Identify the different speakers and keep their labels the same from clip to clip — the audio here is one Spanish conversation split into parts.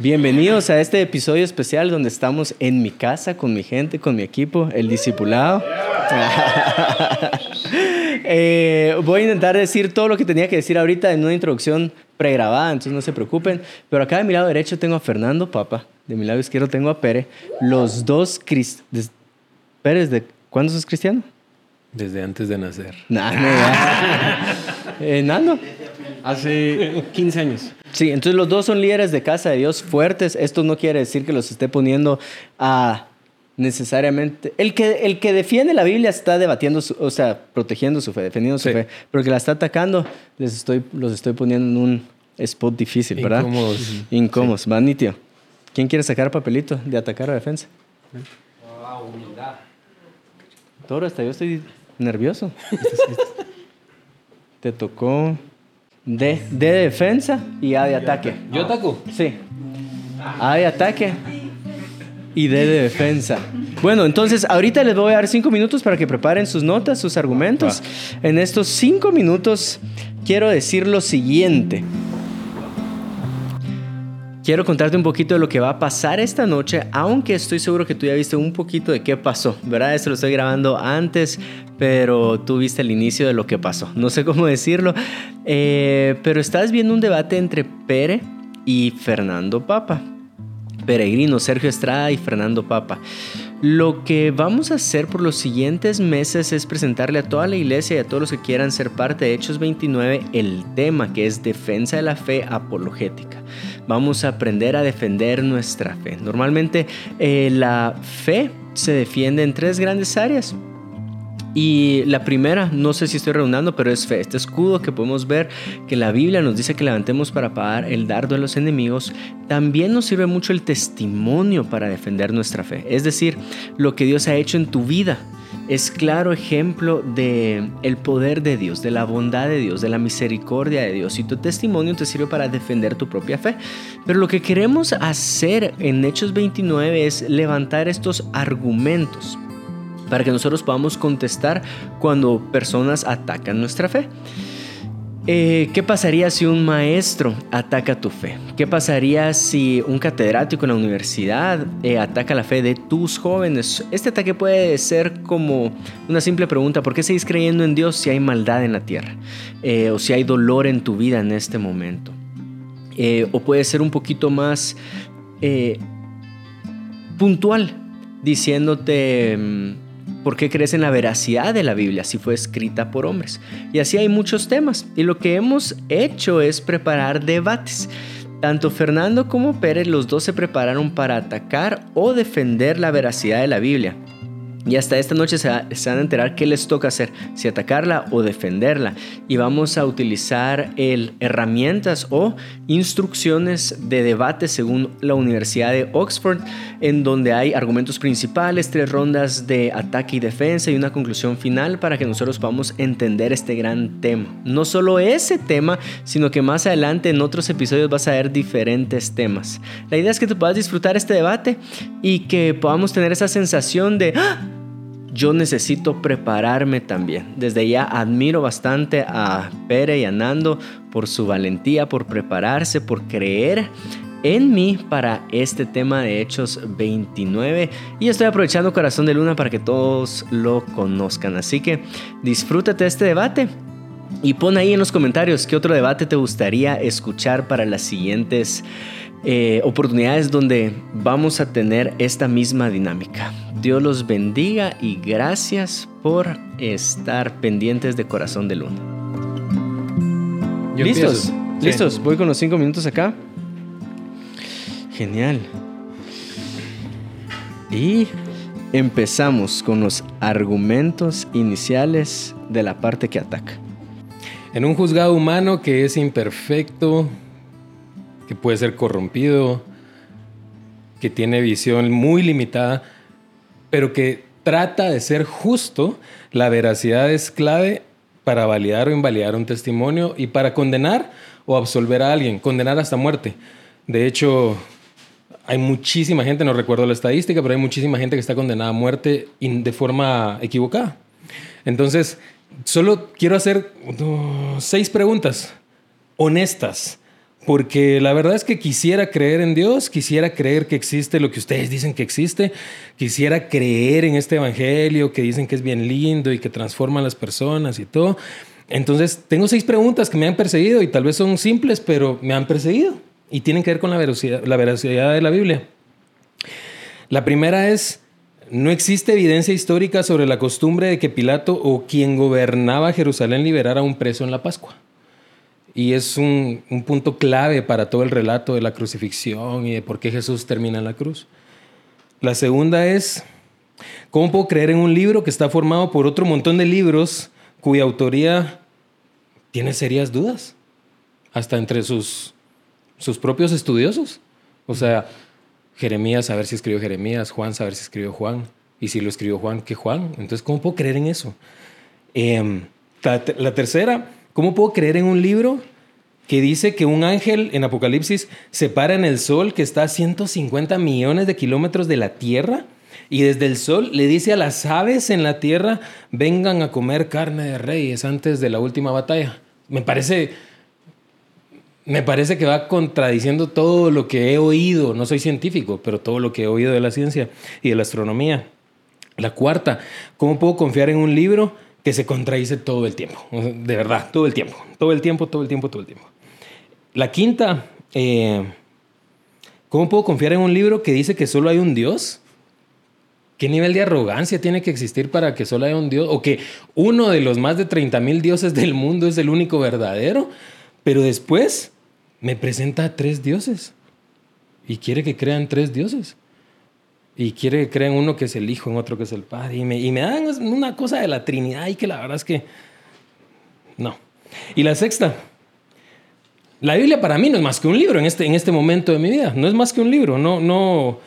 Speaker 1: Bienvenidos a este episodio especial donde estamos en mi casa, con mi gente, con mi equipo, el discipulado. Eh, voy a intentar decir todo lo que tenía que decir ahorita en una introducción pregrabada, entonces no se preocupen. Pero acá de mi lado derecho tengo a Fernando Papa, de mi lado izquierdo tengo a Pere, los dos cristianos. Pérez, ¿de cuándo sos cristiano?
Speaker 2: Desde antes de nacer.
Speaker 1: Nah, no, ya. Eh, Nando.
Speaker 2: Hace 15 años.
Speaker 1: Sí, entonces los dos son líderes de casa de Dios fuertes. Esto no quiere decir que los esté poniendo a necesariamente. El que, el que defiende la Biblia está debatiendo, su- o sea, protegiendo su fe, defendiendo su
Speaker 2: Sí.
Speaker 1: fe. Pero el que la está atacando, les estoy, los estoy poniendo en un spot difícil, ¿verdad?
Speaker 2: Incómodos.
Speaker 1: Incómodos. Nitio. ¿Quién quiere sacar papelito de atacar a defensa? Toro, hasta yo estoy nervioso. Te tocó D de defensa y A de ataque.
Speaker 2: ¿Yo ataco?
Speaker 1: Sí. A de ataque y D de defensa. Bueno, entonces ahorita les voy a dar cinco minutos para que preparen sus notas, sus argumentos. En estos cinco minutos quiero decir lo siguiente. Quiero contarte un poquito de lo que va a pasar esta noche, aunque estoy seguro que tú ya viste un poquito de qué pasó, ¿verdad? Esto lo estoy grabando antes, pero tú viste el inicio de lo que pasó. No sé cómo decirlo, eh, pero estás viendo un debate entre Pere y Fernando Papa. Peregrino, Sergio Estrada y Fernando Papa. Lo que vamos a hacer por los siguientes meses es presentarle a toda la iglesia y a todos los que quieran ser parte de Hechos 29 el tema que es defensa de la fe apologética. Vamos a aprender a defender nuestra fe. Normalmente eh, la fe se defiende en tres grandes áreas. Y la primera, no sé si estoy redundando, pero es fe. Este escudo que podemos ver que la Biblia nos dice que levantemos para pagar el dardo de los enemigos, también nos sirve mucho el testimonio para defender nuestra fe. Es decir, lo que Dios ha hecho en tu vida es claro ejemplo de el poder de Dios, de la bondad de Dios, de la misericordia de Dios y tu testimonio te sirve para defender tu propia fe. Pero lo que queremos hacer en Hechos 29 es levantar estos argumentos para que nosotros podamos contestar cuando personas atacan nuestra fe. Eh, ¿Qué pasaría si un maestro ataca tu fe? ¿Qué pasaría si un catedrático en la universidad eh, ataca la fe de tus jóvenes? Este ataque puede ser como una simple pregunta, ¿por qué seguís creyendo en Dios si hay maldad en la tierra? Eh, o si hay dolor en tu vida en este momento. O puede ser un poquito más puntual, diciéndote... ¿Por qué crees en la veracidad de la Biblia si fue escrita por hombres? Y así hay muchos temas. Y lo que hemos hecho es preparar debates. Tanto Fernando como Pérez, los dos se prepararon para atacar o defender la veracidad de la Biblia. Y hasta esta noche se, va- se van a enterar qué les toca hacer, si atacarla o defenderla. Y vamos a utilizar el, herramientas o instrucciones de debate según la Universidad de Oxford, en donde hay argumentos principales, tres rondas de ataque y defensa y una conclusión final para que nosotros podamos entender este gran tema. No solo ese tema, sino que más adelante en otros episodios vas a ver diferentes temas. La idea es que tú puedas disfrutar este debate y que podamos tener esa sensación de... ¡Ah! Yo necesito prepararme también. Desde ya admiro bastante a Pere y a Nando por su valentía, por prepararse, por creer en mí para este tema de Hechos 29. Y estoy aprovechando Corazón de Luna para que todos lo conozcan. Así que disfrútate este debate. Y pon ahí en los comentarios qué otro debate te gustaría escuchar para las siguientes eh, oportunidades donde vamos a tener esta misma dinámica. Dios los bendiga y gracias por estar pendientes de Corazón de Luna.
Speaker 2: Yo
Speaker 1: ¿Listos?
Speaker 2: Sí.
Speaker 1: ¿Listos? Voy con los cinco minutos acá. Genial. Y empezamos con los argumentos iniciales de la parte que ataca.
Speaker 2: En un juzgado humano que es imperfecto, que puede ser corrompido, que tiene visión muy limitada, pero que trata de ser justo, la veracidad es clave para validar o invalidar un testimonio y para condenar o absolver a alguien, condenar hasta muerte. De hecho, hay muchísima gente, no recuerdo la estadística, pero hay muchísima gente que está condenada a muerte de forma equivocada. Entonces, solo quiero hacer seis preguntas honestas. Porque la verdad es que quisiera creer en Dios, quisiera creer que existe lo que ustedes dicen que existe, quisiera creer en este evangelio que dicen que es bien lindo y que transforma a las personas y todo. Entonces, tengo seis preguntas que me han perseguido y tal vez son simples, pero me han perseguido y tienen que ver con la veracidad, la veracidad de la Biblia. La primera es, no existe evidencia histórica sobre la costumbre de que Pilato o quien gobernaba Jerusalén liberara a un preso en la Pascua y es un, punto clave para todo el relato de la crucifixión y de por qué Jesús termina en la cruz. La segunda es, ¿cómo puedo creer en un libro que está formado por otro montón de libros cuya autoría tiene serias dudas, hasta entre sus, sus propios estudiosos? O sea, Jeremías, saber si escribió Jeremías, Juan, saber si escribió Juan, y si lo escribió Juan, ¿qué Juan? Entonces, ¿cómo puedo creer en eso? Em, la tercera, ¿Cómo puedo creer en un libro que dice que un ángel en Apocalipsis se para en el sol que está a 150 millones de kilómetros de la Tierra? Y desde el sol le dice a las aves en la tierra, vengan a comer carne de reyes antes de la última batalla. Me parece, me parece que va contradiciendo todo lo que he oído. No soy científico, pero todo lo que he oído de la ciencia y de la astronomía. La cuarta, ¿cómo puedo confiar en un libro que se contradice todo el tiempo, de verdad, todo el tiempo, todo el tiempo, todo el tiempo, todo el tiempo. La quinta, eh, ¿cómo puedo confiar en un libro que dice que solo hay un Dios? ¿Qué nivel de arrogancia tiene que existir para que solo haya un Dios? O que uno de los más de 30 mil dioses del mundo es el único verdadero, pero después me presenta a tres dioses y quiere que crean tres dioses y quiere que crean uno que es el Hijo, en otro que es el Padre. Y me, y dan una cosa de la Trinidad y que la verdad es que no. Y la sexta, la Biblia para mí no es más que un libro en este, en este momento de mi vida. No es más que un libro. No, no,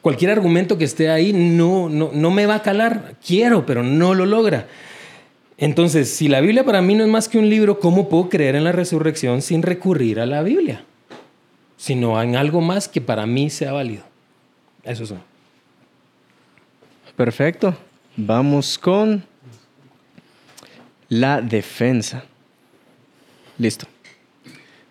Speaker 2: cualquier argumento que esté ahí no, no, no me va a calar. Quiero, pero no lo logra. Entonces, si la Biblia para mí no es más que un libro, ¿cómo puedo creer en la resurrección sin recurrir a la Biblia? Sino en algo más que para mí sea válido. Eso es.
Speaker 1: Perfecto. Vamos con la defensa. Listo.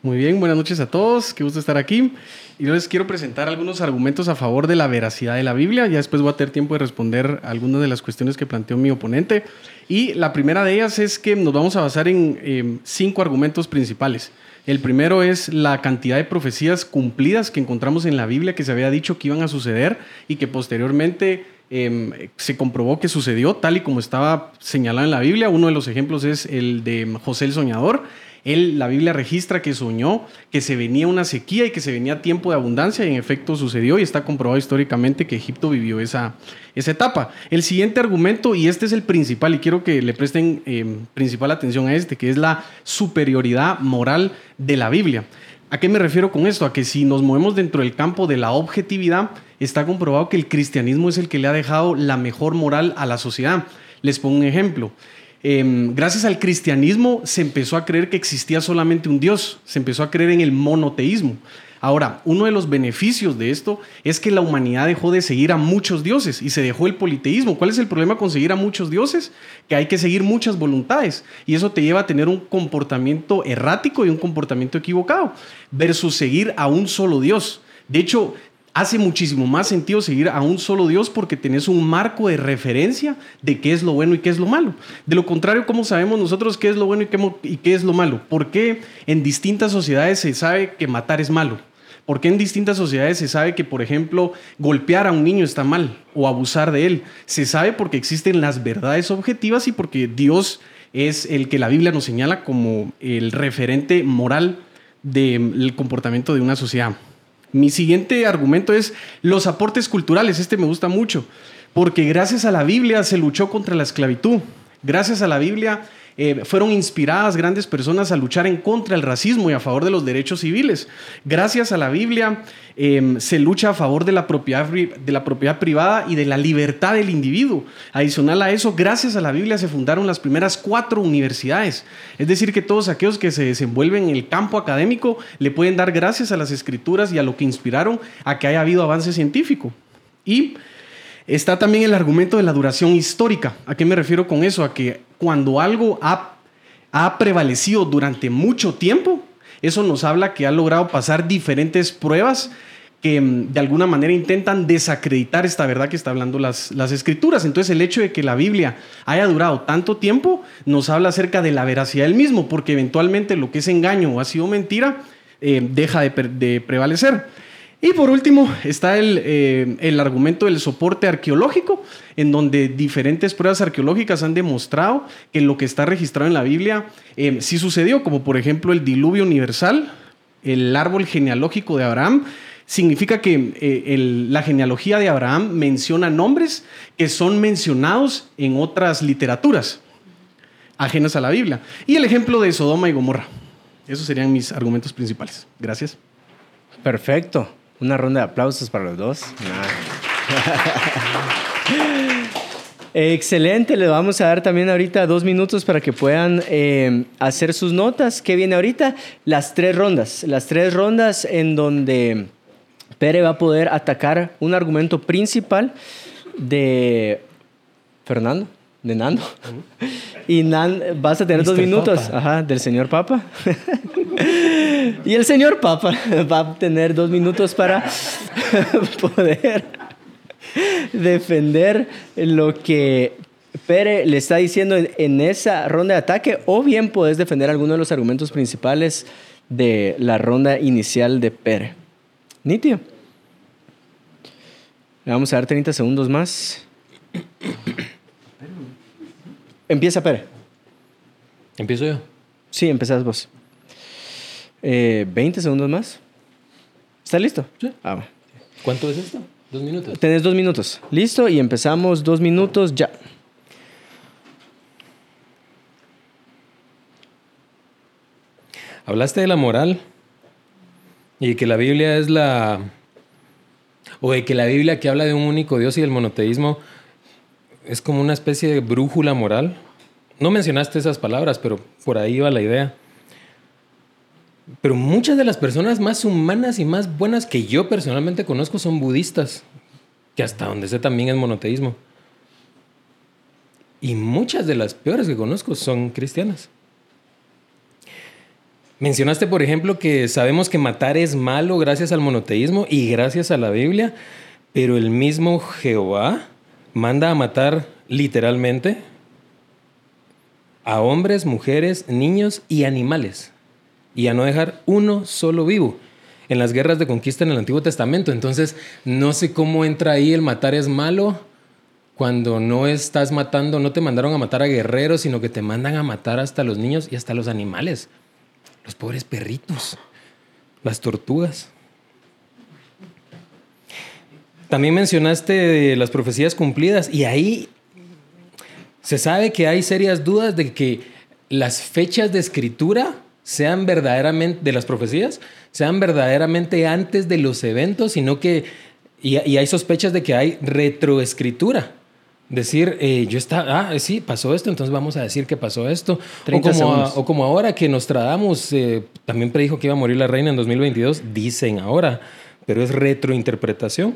Speaker 3: Muy bien, buenas noches a todos. Qué gusto estar aquí. Y yo les quiero presentar algunos argumentos a favor de la veracidad de la Biblia. Ya después voy a tener tiempo de responder algunas de las cuestiones que planteó mi oponente. Y la primera de ellas es que nos vamos a basar en eh, cinco argumentos principales. El primero es la cantidad de profecías cumplidas que encontramos en la Biblia que se había dicho que iban a suceder y que posteriormente em, se comprobó que sucedió tal y como estaba señalado en la Biblia. Uno de los ejemplos es el de José el Soñador. Él, la Biblia registra que soñó que se venía una sequía y que se venía tiempo de abundancia y en efecto sucedió y está comprobado históricamente que Egipto vivió esa, esa etapa. El siguiente argumento, y este es el principal y quiero que le presten em, principal atención a este, que es la superioridad moral de la Biblia. ¿A qué me refiero con esto? A que si nos movemos dentro del campo de la objetividad, está comprobado que el cristianismo es el que le ha dejado la mejor moral a la sociedad. Les pongo un ejemplo. Em, gracias al cristianismo se empezó a creer que existía solamente un Dios, se empezó a creer en el monoteísmo. Ahora, uno de los beneficios de esto es que la humanidad dejó de seguir a muchos dioses y se dejó el politeísmo. ¿Cuál es el problema con seguir a muchos dioses? Que hay que seguir muchas voluntades y eso te lleva a tener un comportamiento errático y un comportamiento equivocado versus seguir a un solo Dios. De hecho, hace muchísimo más sentido seguir a un solo Dios porque tenés un marco de referencia de qué es lo bueno y qué es lo malo. De lo contrario, ¿cómo sabemos nosotros qué es lo bueno y qué, es lo malo? ¿Por qué en distintas sociedades se sabe que matar es malo? ¿Por qué en distintas sociedades se sabe que, por ejemplo, golpear a un niño está mal o abusar de él? Se sabe porque existen las verdades objetivas y porque Dios es el que la Biblia nos señala como el referente moral del comportamiento de una sociedad. Mi siguiente argumento es los aportes culturales. Este me gusta mucho, porque gracias a la Biblia se luchó contra la esclavitud. Gracias a la Biblia eh, fueron inspiradas grandes personas a luchar en contra del racismo y a favor de los derechos civiles. Gracias a la Biblia em, se lucha a favor de la, propiedad, de la propiedad privada y de la libertad del individuo. Adicional a eso, gracias a la Biblia se fundaron las primeras cuatro universidades. Es decir, que todos aquellos que se desenvuelven en el campo académico le pueden dar gracias a las escrituras y a lo que inspiraron a que haya habido avance científico. Y Está también el argumento de la duración histórica. ¿A qué me refiero con eso? A que cuando algo ha, prevalecido durante mucho tiempo, eso nos habla que ha logrado pasar diferentes pruebas que mm, de alguna manera intentan desacreditar esta verdad que está hablando las, las escrituras. Entonces el hecho de que la Biblia haya durado tanto tiempo nos habla acerca de la veracidad del mismo, porque eventualmente lo que es engaño o ha sido mentira eh, deja de, de, prevalecer. Y por último está el, eh, el, argumento del soporte arqueológico, en donde diferentes pruebas arqueológicas han demostrado que lo que está registrado en la Biblia eh, sí sucedió, como por ejemplo el diluvio universal, el árbol genealógico de Abraham, significa que eh, la genealogía de Abraham menciona nombres que son mencionados en otras literaturas ajenas a la Biblia. Y el ejemplo de Sodoma y Gomorra. Esos serían mis argumentos principales. Gracias.
Speaker 1: Perfecto. Una ronda de aplausos para los dos. Excelente, le vamos a dar también ahorita dos minutos para que puedan eh, hacer sus notas. ¿Qué viene ahorita? Las tres rondas. Las tres rondas en donde Pere va a poder atacar un argumento principal de Fernando, de Nando. Y Nan, vas a tener dos minutos Ajá, del señor Papa. y el señor Papa va a tener dos minutos para poder defender lo que Pere le está diciendo en, esa ronda de ataque, o bien puedes defender alguno de los argumentos principales de la ronda inicial de Pere. Nitio. Le vamos a dar 30 segundos más. Empieza, Pere.
Speaker 2: ¿Empiezo yo?
Speaker 1: Sí, empezás vos. Eh, ¿20 segundos más? ¿Está listo?
Speaker 2: Sí. Ah, ¿Cuánto es esto? ¿Dos minutos?
Speaker 1: Tenés dos minutos. Listo, y empezamos dos minutos ya.
Speaker 2: Hablaste de la moral y que la Biblia es la... o de que la Biblia que habla de un único Dios y del monoteísmo es como una especie de brújula moral. No mencionaste esas palabras, pero por ahí va la idea. Pero muchas de las personas más humanas y más buenas que yo personalmente conozco son budistas, que hasta donde sé también es monoteísmo. Y muchas de las peores que conozco son cristianas. Mencionaste, por ejemplo, que sabemos que matar es malo gracias al monoteísmo y gracias a la Biblia, pero el mismo Jehová manda a matar literalmente a hombres, mujeres, niños y animales y a no dejar uno solo vivo en las guerras de conquista en el Antiguo Testamento. Entonces, no sé cómo entra ahí el matar es malo cuando no estás matando, no te mandaron a matar a guerreros, sino que te mandan a matar hasta los niños y hasta los animales. Los pobres perritos, las tortugas. También mencionaste las profecías cumplidas y ahí se sabe que hay serias dudas de que las fechas de escritura sean verdaderamente, de las profecías, sean verdaderamente antes de los eventos, sino que, y, hay sospechas de que hay retroescritura. Decir, eh, yo está, ah, sí, pasó esto, entonces vamos a decir que pasó esto. O como, o como, ahora que Nostradamus eh, también predijo que iba a morir la reina en 2022, dicen ahora, pero es retrointerpretación.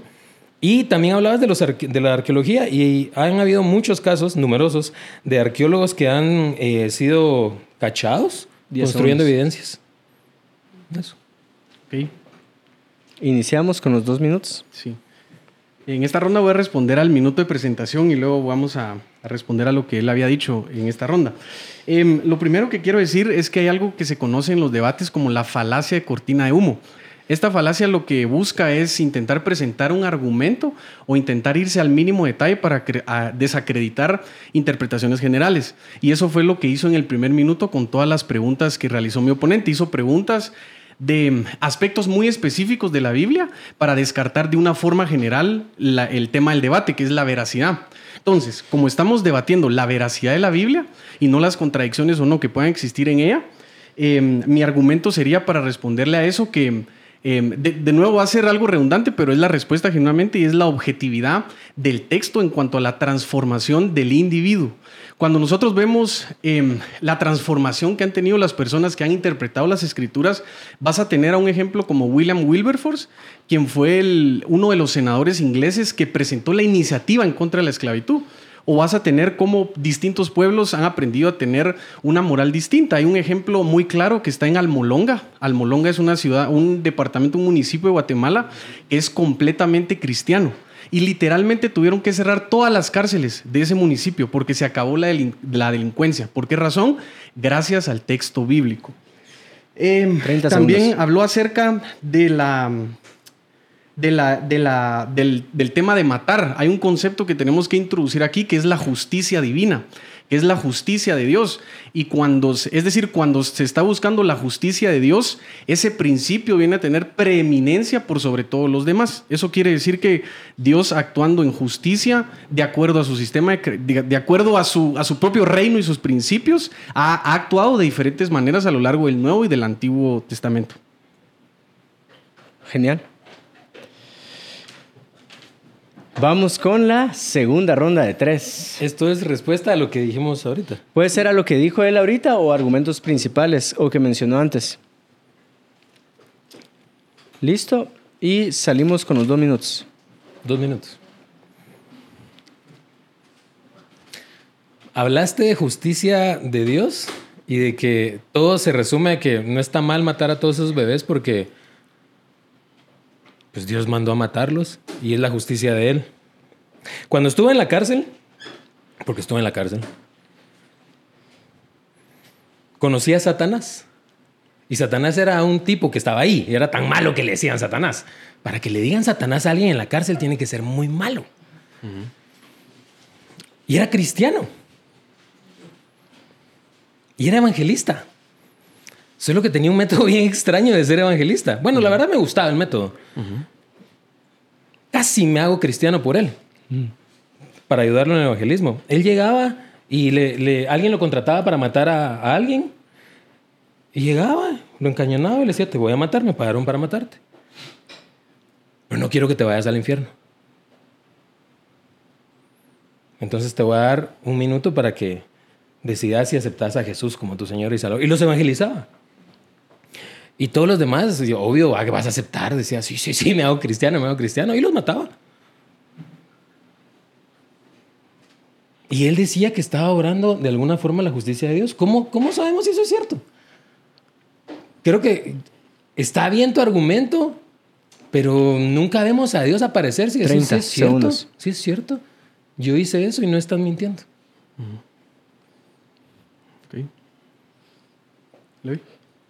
Speaker 2: Y también hablabas de, los de la arqueología y han habido muchos casos, numerosos, de arqueólogos que han eh, sido cachados construyendo evidencias. Eso.
Speaker 1: Ok. Iniciamos con los dos minutos.
Speaker 3: Sí. En esta ronda voy a responder al minuto de presentación y luego vamos a, responder a lo que él había dicho en esta ronda. Em, lo primero que quiero decir es que hay algo que se conoce en los debates como la falacia de cortina de humo. Esta falacia lo que busca es intentar presentar un argumento o intentar irse al mínimo detalle para desacreditar interpretaciones generales. Y eso fue lo que hizo en el primer minuto con todas las preguntas que realizó mi oponente. Hizo preguntas de aspectos muy específicos de la Biblia para descartar de una forma general el tema del debate, que es la veracidad. Entonces, como estamos debatiendo la veracidad de la Biblia y no las contradicciones o no que puedan existir en ella, em, mi argumento sería para responderle a eso que em, de, nuevo va a ser algo redundante, pero es la respuesta genuinamente y es la objetividad del texto en cuanto a la transformación del individuo. Cuando nosotros vemos em, la transformación que han tenido las personas que han interpretado las escrituras, vas a tener a un ejemplo como William Wilberforce, quien fue uno de los senadores ingleses que presentó la iniciativa en contra de la esclavitud. O vas a tener cómo distintos pueblos han aprendido a tener una moral distinta. Hay un ejemplo muy claro que está en Almolonga. Almolonga es una ciudad, un departamento, un municipio de Guatemala que es completamente cristiano. Y literalmente tuvieron que cerrar todas las cárceles de ese municipio porque se acabó la, la delincuencia. ¿Por qué razón? Gracias al texto bíblico. Eh, también habló acerca de la, del, tema de matar. Hay un concepto que tenemos que introducir aquí que es la justicia divina que es la justicia de Dios. Y cuando, es decir, cuando se está buscando la justicia de Dios, ese principio viene a tener preeminencia por sobre todos los demás. Eso quiere decir que Dios actuando en justicia, de acuerdo a su sistema, de, acuerdo a su, propio reino y sus principios, ha actuado de diferentes maneras a lo largo del Nuevo y del Antiguo Testamento.
Speaker 1: Genial. Vamos con la segunda ronda de tres.
Speaker 2: Esto es respuesta a lo que dijimos ahorita.
Speaker 1: Puede ser a lo que dijo él ahorita o argumentos principales o que mencionó antes. Listo. Y salimos con los dos minutos.
Speaker 2: Dos minutos. Hablaste de justicia de Dios y de que todo se resume a que no está mal matar a todos esos bebés porque pues Dios mandó a matarlos y es la justicia de Él. Cuando estuve en la cárcel, porque estuve en la cárcel, conocí a Satanás. Y Satanás era un tipo que estaba ahí, y era tan malo que le decían Satanás. Para que le digan Satanás a alguien en la cárcel tiene que ser muy malo. Y era cristiano. Y era evangelista. Solo que tenía un método bien extraño de ser evangelista. Bueno, la verdad me gustaba el método. Casi me hago cristiano por él. Para ayudarlo en el evangelismo. Él llegaba y le, alguien lo contrataba para matar a, alguien. Y llegaba, lo encañonaba y le decía, te voy a matar, me pagaron para matarte. Pero no quiero que te vayas al infierno. Entonces te voy a dar un minuto para que decidas si aceptas a Jesús como tu Señor y Salvador. Y los evangelizaba. Y todos los demás, obvio, que vas a aceptar. Decía, sí, sí, sí, me hago cristiano, me hago cristiano. Y los mataba. Y él decía que estaba orando de alguna forma la justicia de Dios. ¿Cómo, cómo sabemos si eso es cierto? Creo que está bien tu argumento, pero nunca vemos a Dios aparecer si eso es cierto. Segundos. Sí es cierto. Yo hice eso y no están mintiendo.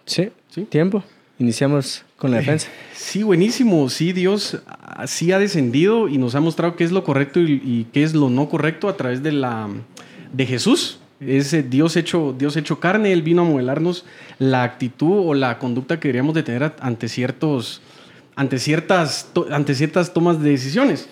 Speaker 1: Sí, sí. Tiempo. Iniciamos con la eh, defensa.
Speaker 3: Sí, buenísimo. Sí, Dios sí ha descendido y nos ha mostrado qué es lo correcto y, qué es lo no correcto a través de la de Jesús. Ese Dios hecho, Dios hecho carne, Él vino a modelarnos la actitud o la conducta que deberíamos de tener ante, ciertos, ante, ciertas, ante ciertas tomas de decisiones.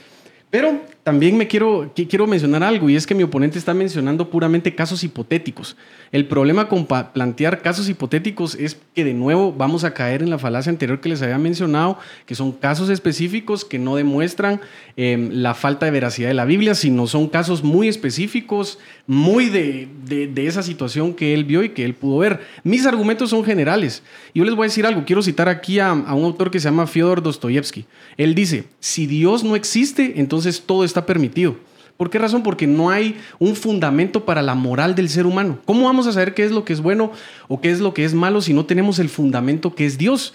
Speaker 3: Pero también me quiero, quiero mencionar algo y es que mi oponente está mencionando puramente casos hipotéticos. El problema con plantear casos hipotéticos es que de nuevo vamos a caer en la falacia anterior que les había mencionado, que son casos específicos que no demuestran em, la falta de veracidad de la Biblia, sino son casos muy específicos, muy de, de, esa situación que él vio y que él pudo ver. Mis argumentos son generales. Yo les voy a decir algo, quiero citar aquí a, a un autor que se llama Fyodor Dostoyevsky. Él dice, si Dios no existe, entonces todo está permitido. ¿Por qué razón? Porque no hay un fundamento para la moral del ser humano. ¿Cómo vamos a saber qué es lo que es bueno o qué es lo que es malo si no tenemos el fundamento que es Dios?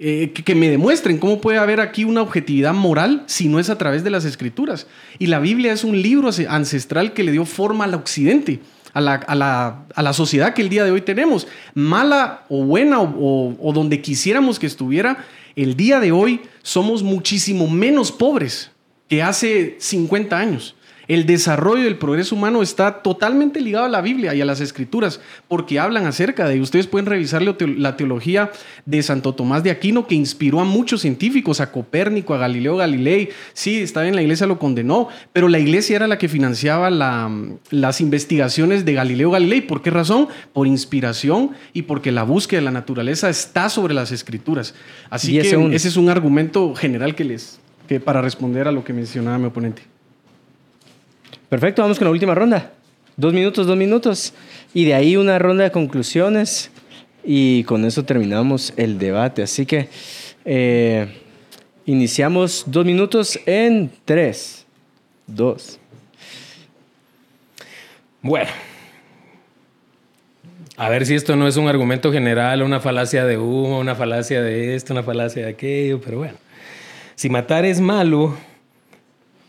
Speaker 3: Eh, que, me demuestren cómo puede haber aquí una objetividad moral si no es a través de las escrituras. Y la Biblia es un libro ancestral que le dio forma al occidente. A la, sociedad que el día de hoy tenemos, mala o buena o donde quisiéramos que estuviera, el día de hoy somos muchísimo menos pobres que hace 50 años. El desarrollo del progreso humano está totalmente ligado a la Biblia y a las escrituras, porque hablan acerca de, ustedes pueden revisar la teología de Santo Tomás de Aquino, que inspiró a muchos científicos, a Copérnico, a Galileo Galilei. Sí, estaba en la iglesia, lo condenó, pero la iglesia era la que financiaba las investigaciones de Galileo Galilei. ¿Por qué razón? Por inspiración y porque la búsqueda de la naturaleza está sobre las escrituras. Así que ese es un argumento general que les, que para responder a lo que mencionaba mi oponente.
Speaker 1: Perfecto, vamos con la última ronda. Dos minutos, dos minutos. Y de ahí una ronda de conclusiones. Y con eso terminamos el debate. Así que eh, iniciamos dos minutos en tres, dos.
Speaker 2: Bueno, a ver si esto no es un argumento general, una falacia de humo, una falacia de esto, una falacia de aquello, pero bueno. Si matar es malo,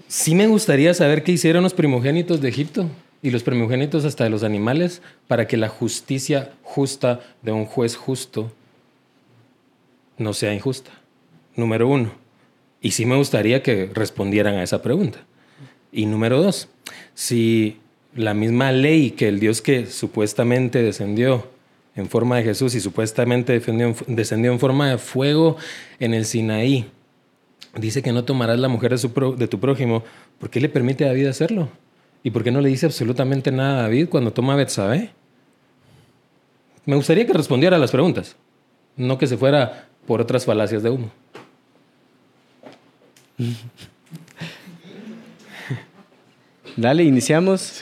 Speaker 2: sí me gustaría saber qué hicieron los primogénitos de Egipto y los primogénitos hasta de los animales para que la justicia justa de un juez justo no sea injusta. Número uno. Y sí me gustaría que respondieran a esa pregunta. Y número dos, si la misma ley que el Dios que supuestamente descendió en forma de Jesús y supuestamente descendió en forma de fuego en el Sinaí, dice que no tomarás la mujer de, tu prójimo, ¿por qué le permite a David hacerlo? ¿Y por qué no le dice absolutamente nada a David cuando toma a Betsabé? Me gustaría que respondiera a las preguntas, no que se fuera por otras falacias de humo.
Speaker 1: Dale, iniciamos.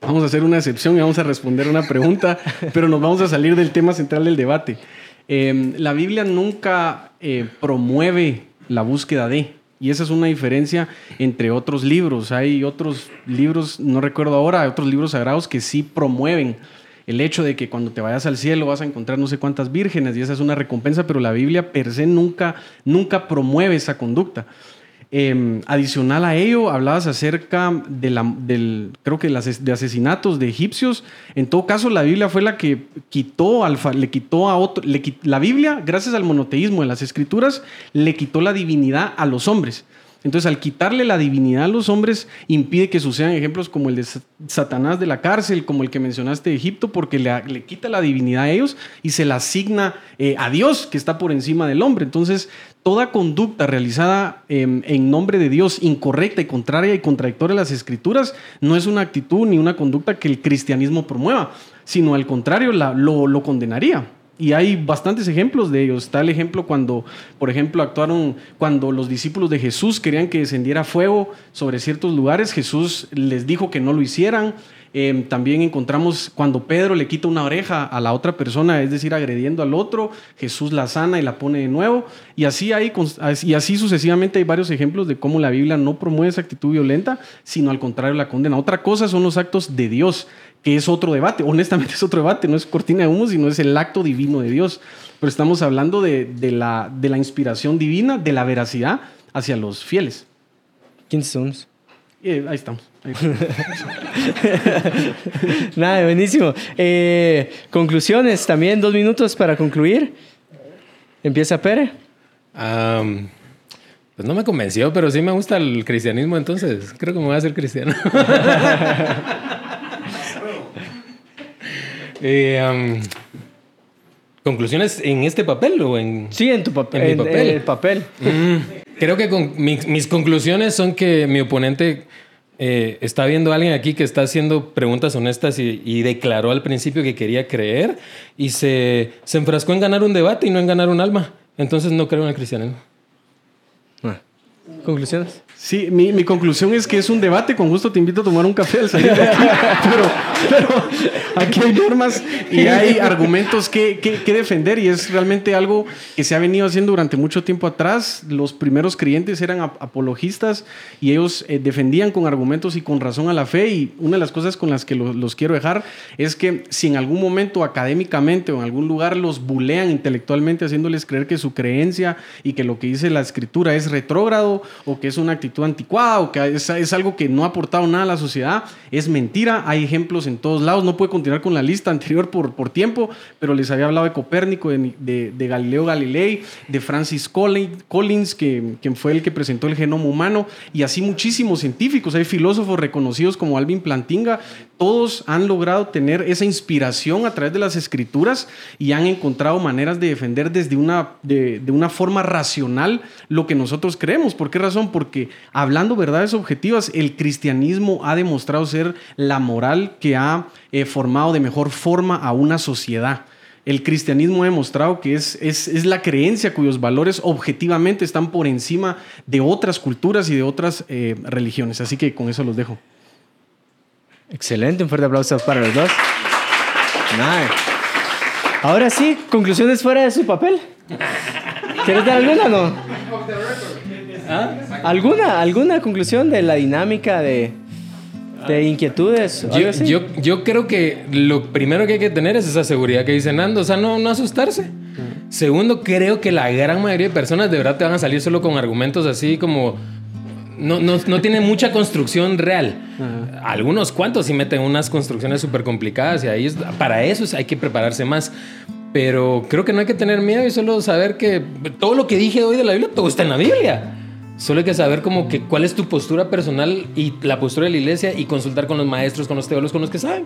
Speaker 3: Vamos a hacer una excepción y vamos a responder una pregunta, pero nos vamos a salir del tema central del debate. Em, la Biblia nunca eh, promueve la búsqueda de, y esa es una diferencia entre otros libros. Hay otros libros, no recuerdo ahora, otros libros sagrados que sí promueven el hecho de que cuando te vayas al cielo vas a encontrar no sé cuántas vírgenes y esa es una recompensa, pero la Biblia per se nunca, nunca promueve esa conducta. Em, adicional a ello, hablabas acerca de la, del, creo que de asesinatos de egipcios. En todo caso, la Biblia fue la que quitó, alfa, le quitó a otro, la Biblia, gracias al monoteísmo de las escrituras, le quitó la divinidad a los hombres. Entonces, al quitarle la divinidad a los hombres, impide que sucedan ejemplos como el de Satanás de la cárcel, como el que mencionaste de Egipto, porque le, quita la divinidad a ellos y se la asigna eh, a Dios, que está por encima del hombre. Entonces, toda conducta realizada em, en nombre de Dios incorrecta y contraria y contradictoria a las escrituras no es una actitud ni una conducta que el cristianismo promueva, sino al contrario, lo condenaría. Y hay bastantes ejemplos de ellos. Está el ejemplo cuando, por ejemplo, actuaron cuando los discípulos de Jesús querían que descendiera fuego sobre ciertos lugares. Jesús les dijo que no lo hicieran. Em, también encontramos cuando Pedro le quita una oreja a la otra persona, es decir, agrediendo al otro, Jesús la sana y la pone de nuevo. Y así, hay, y así sucesivamente hay varios ejemplos de cómo la Biblia no promueve esa actitud violenta, sino al contrario la condena. Otra cosa son los actos de Dios que es otro debate. Honestamente es otro debate, no es cortina de humo, sino es el acto divino de Dios. Pero estamos hablando de, la, de la, inspiración divina, de la veracidad hacia los fieles.
Speaker 1: 15 segundos.
Speaker 3: Eh, ahí estamos.
Speaker 1: Nada, buenísimo. Eh, conclusiones, también dos minutos para concluir. Empieza Pere.
Speaker 2: pues no me convenció, pero sí me gusta el cristianismo, entonces creo que me voy a hacer cristiano. Eh, ¿Conclusiones en este papel o en...?
Speaker 1: Sí, en tu papel. En, papel. el papel.
Speaker 2: Mm, creo que con, mis conclusiones son que mi oponente eh, está viendo alguien aquí que está haciendo preguntas honestas y, declaró al principio que quería creer y se, se, enfrascó en ganar un debate y no en ganar un alma. Entonces no creo en el cristianismo.
Speaker 1: Ah. ¿Conclusiones?
Speaker 3: Sí, mi, mi, conclusión es que es un debate. Con gusto te invito a tomar un café al salir de aquí. pero, pero, aquí hay normas y hay argumentos que, que, defender y es realmente algo que se ha venido haciendo durante mucho tiempo atrás. Los primeros creyentes eran apologistas y ellos eh, defendían con argumentos y con razón a la fe. Y una de las cosas con las que los quiero dejar es que si en algún momento académicamente o en algún lugar los bulean intelectualmente haciéndoles creer que su creencia y que lo que dice la escritura es retrógrado o que es una actitud anticuada o que es, algo que no ha aportado nada a la sociedad, es mentira. Hay ejemplos en todos lados. No puedo continuar con la lista anterior por, por tiempo, pero les había hablado de Copérnico, de, Galileo Galilei, de Francis Collins, que, quien fue el que presentó el genoma humano, y así muchísimos científicos. Hay filósofos reconocidos como Alvin Plantinga. Todos han logrado tener esa inspiración a través de las escrituras y han encontrado maneras de defender desde una, de una forma racional lo que nosotros creemos. ¿Por qué razón? Porque hablando verdades objetivas, el cristianismo ha demostrado ser la moral que ha eh, formado de mejor forma a una sociedad. El cristianismo ha demostrado que es, es, la creencia cuyos valores objetivamente están por encima de otras culturas y de otras eh, religiones. Así que con eso los dejo.
Speaker 1: Excelente, un fuerte aplauso para los dos. Ahora sí, conclusiones fuera de su papel. ¿Quieres dar alguna o no? ¿Ah? ¿Alguna, ¿Alguna conclusión de la dinámica de, de inquietudes.
Speaker 2: Yo, yo, yo creo que lo primero que hay que tener es esa seguridad que dice Nando, o sea, no, no asustarse. Segundo, creo que la gran mayoría de personas de verdad te van a salir solo con argumentos así como... No, no, no tiene mucha construcción real. Algunos cuantos sí meten unas construcciones súper complicadas y ahí es- para eso es- hay que prepararse más. Pero creo que no hay que tener miedo y solo saber que todo lo que dije hoy de la Biblia, todo está en la Biblia. Solo hay que saber como que cuál es tu postura personal y la postura de la iglesia y consultar con los maestros, con los teólogos, con los que saben.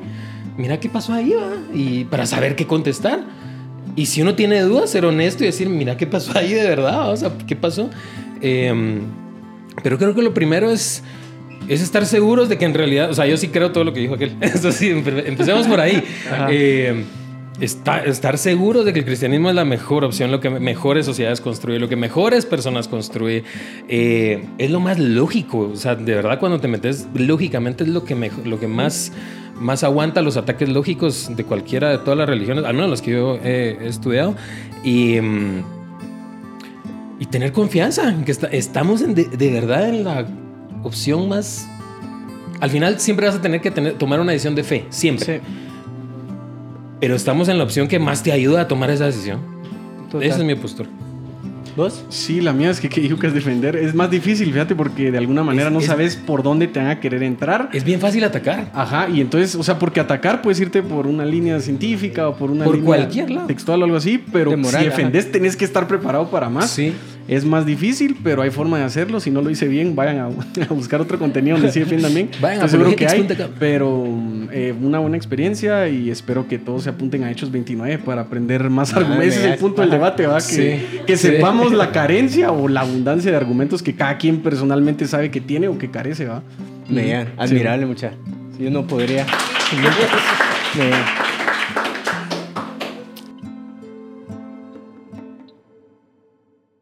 Speaker 2: Mira qué pasó ahí, va. Y para saber qué contestar. Y si uno tiene dudas, ser honesto y decir, mira qué pasó ahí de verdad, o sea, qué pasó. Em, pero creo que lo primero es, es estar seguros de que en realidad, o sea, yo sí creo todo lo que dijo aquel. Eso sí, empe- empecemos por ahí.
Speaker 1: Ajá.
Speaker 2: Eh, estar seguros de que el cristianismo es la mejor opción, lo que mejores sociedades construye, lo que mejores personas construye. Eh, es lo más lógico. O sea, de verdad, cuando te metes lógicamente es lo que, mejo- lo que más, más aguanta los ataques lógicos de cualquiera de todas las religiones, al menos los que yo he, estudiado. Y. mm, y tener confianza en que esta- estamos de, verdad en la opción más. Al final siempre vas a tener que tomar una decisión de fe, siempre.
Speaker 1: Sí,
Speaker 2: Pero estamos en la opción que más te ayuda a tomar esa decisión.
Speaker 1: total.
Speaker 2: Esa es mi postura.
Speaker 1: ¿Vos?
Speaker 3: Sí, la mía es que, que dijo que es defender. Es más difícil, fíjate, porque de alguna manera
Speaker 2: Es-
Speaker 3: no
Speaker 2: es-
Speaker 3: sabes por dónde te van a querer entrar.
Speaker 2: Es bien fácil atacar.
Speaker 3: Ajá, y entonces, o sea, porque atacar puedes irte por una línea científica o por una
Speaker 2: Por
Speaker 3: línea
Speaker 2: cualquier lado.
Speaker 3: textual o algo así, pero
Speaker 1: De moral,
Speaker 3: si defendés tenés que estar preparado para más.
Speaker 2: Sí.
Speaker 3: Es más difícil, pero hay forma de hacerlo. Si no lo hice bien, vayan a, a buscar otro contenido donde sí defiendan bien.
Speaker 2: Vayan a
Speaker 3: seguro que hay, pero eh, una buena experiencia y espero que todos se apunten a Hechos 29 para aprender más
Speaker 1: Ah,
Speaker 3: argumentos. Ese es el punto del debate, ¿va? Que,
Speaker 2: Sí,
Speaker 3: que
Speaker 2: sí.
Speaker 3: sepamos la carencia o la abundancia de argumentos que cada quien personalmente sabe que tiene o que carece, ¿va?
Speaker 1: Vean, admirable, mucha. Yo no podría.